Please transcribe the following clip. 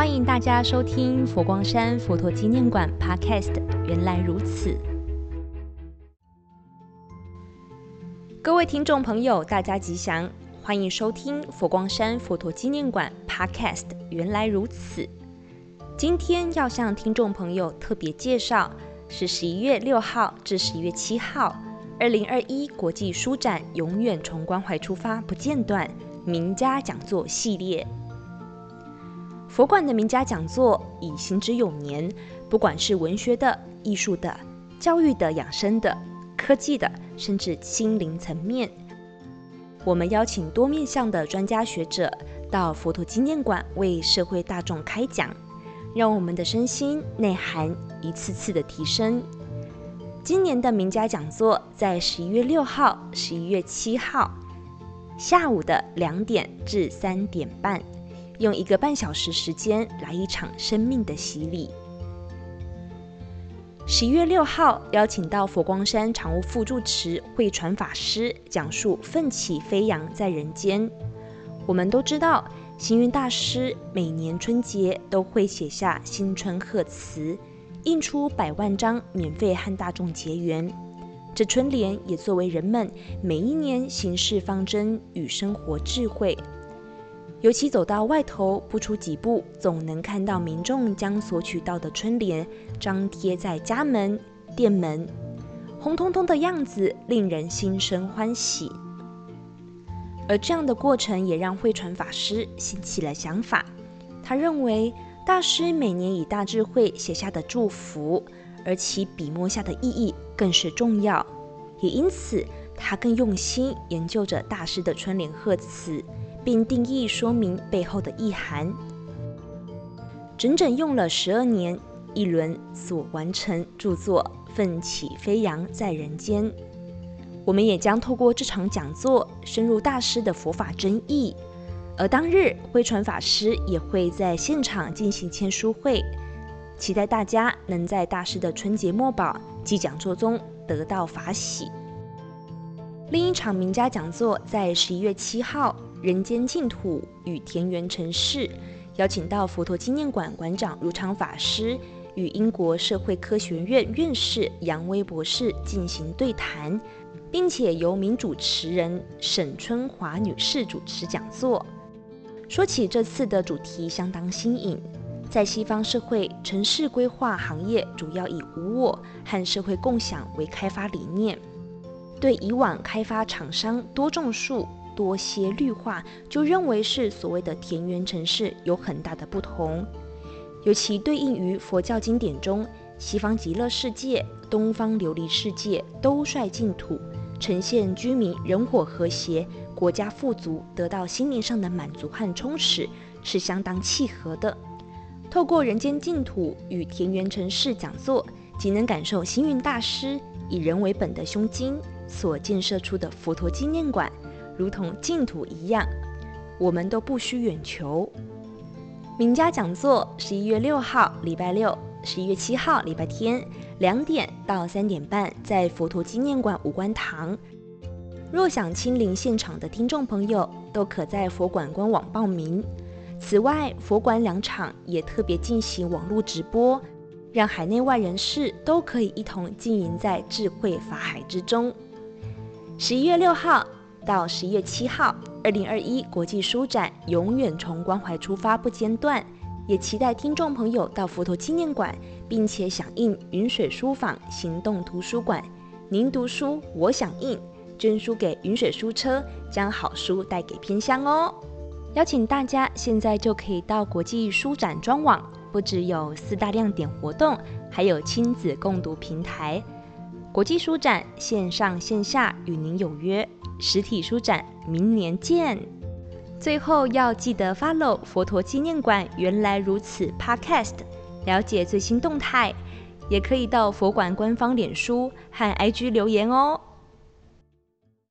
欢迎大家收听佛光山佛陀纪念馆 Podcast。原来如此，各位听众朋友，大家吉祥，欢迎收听佛光山佛陀纪念馆 Podcast。原来如此，今天要向听众朋友特别介绍是十一月六号至十一月七号，二零二一国际书展永远从关怀出发，不间断名家讲座系列。佛馆的名家讲座已行之有年，不管是文学的、艺术的、教育的、养生的、科技的，甚至心灵层面，我们邀请多面向的专家学者到佛陀纪念馆为社会大众开讲，让我们的身心内涵一次次的提升。今年的名家讲座在十一月六号、十一月七号下午的两点至三点半。用一个半小时时间来一场生命的洗礼。十一月六号邀请到佛光山常务副住持慧传法师讲述“奋起飞扬在人间”。我们都知道，行云大师每年春节都会写下新春贺词，印出百万张，免费和大众结缘。这春联也作为人们每一年行事方针与生活智慧。尤其走到外头不出几步，总能看到民众将索取到的春联张贴在家门、店门，红彤彤的样子令人心生欢喜。而这样的过程也让慧传法师兴起了想法。他认为，大师每年以大智慧写下的祝福，而其笔墨下的意义更是重要。也因此，他更用心研究着大师的春联贺词。并定义说明背后的意涵，整整用了十二年一轮所完成著作《奋起飞扬在人间》。我们也将透过这场讲座深入大师的佛法真意，而当日慧传法师也会在现场进行签书会，期待大家能在大师的春节墨宝及讲座中得到法喜。另一场名家讲座在十一月七号。人间净土与田园城市，邀请到佛陀纪念馆馆长如常法师与英国社会科学院院士杨威博士进行对谈，并且由名主持人沈春华女士主持讲座。说起这次的主题相当新颖，在西方社会，城市规划行业主要以无我和社会共享为开发理念，对以往开发厂商多种树。多些绿化，就认为是所谓的田园城市有很大的不同，尤其对应于佛教经典中，西方极乐世界、东方琉璃世界都率净土，呈现居民人火和谐，国家富足，得到心灵上的满足和充实，是相当契合的。透过人间净土与田园城市讲座，即能感受星云大师以人为本的胸襟所建设出的佛陀纪念馆。如同净土一样，我们都不需远求。名家讲座，十一月六号礼拜六，十一月七号礼拜天，两点到三点半，在佛陀纪念馆五关堂。若想亲临现场的听众朋友，都可在佛馆官网报名。此外，佛馆两场也特别进行网络直播，让海内外人士都可以一同经营在智慧法海之中。十一月六号。到十一月七号，二零二一国际书展永远从关怀出发，不间断。也期待听众朋友到佛陀纪念馆，并且响应云水书坊行动图书馆。您读书，我响应，捐书给云水书车，将好书带给偏乡哦。邀请大家现在就可以到国际书展专网，不只有四大亮点活动，还有亲子共读平台。国际书展线上线下与您有约。实体书展，明年见！最后要记得 follow 佛陀纪念馆原来如此 Podcast，了解最新动态，也可以到佛馆官方脸书和 IG 留言哦。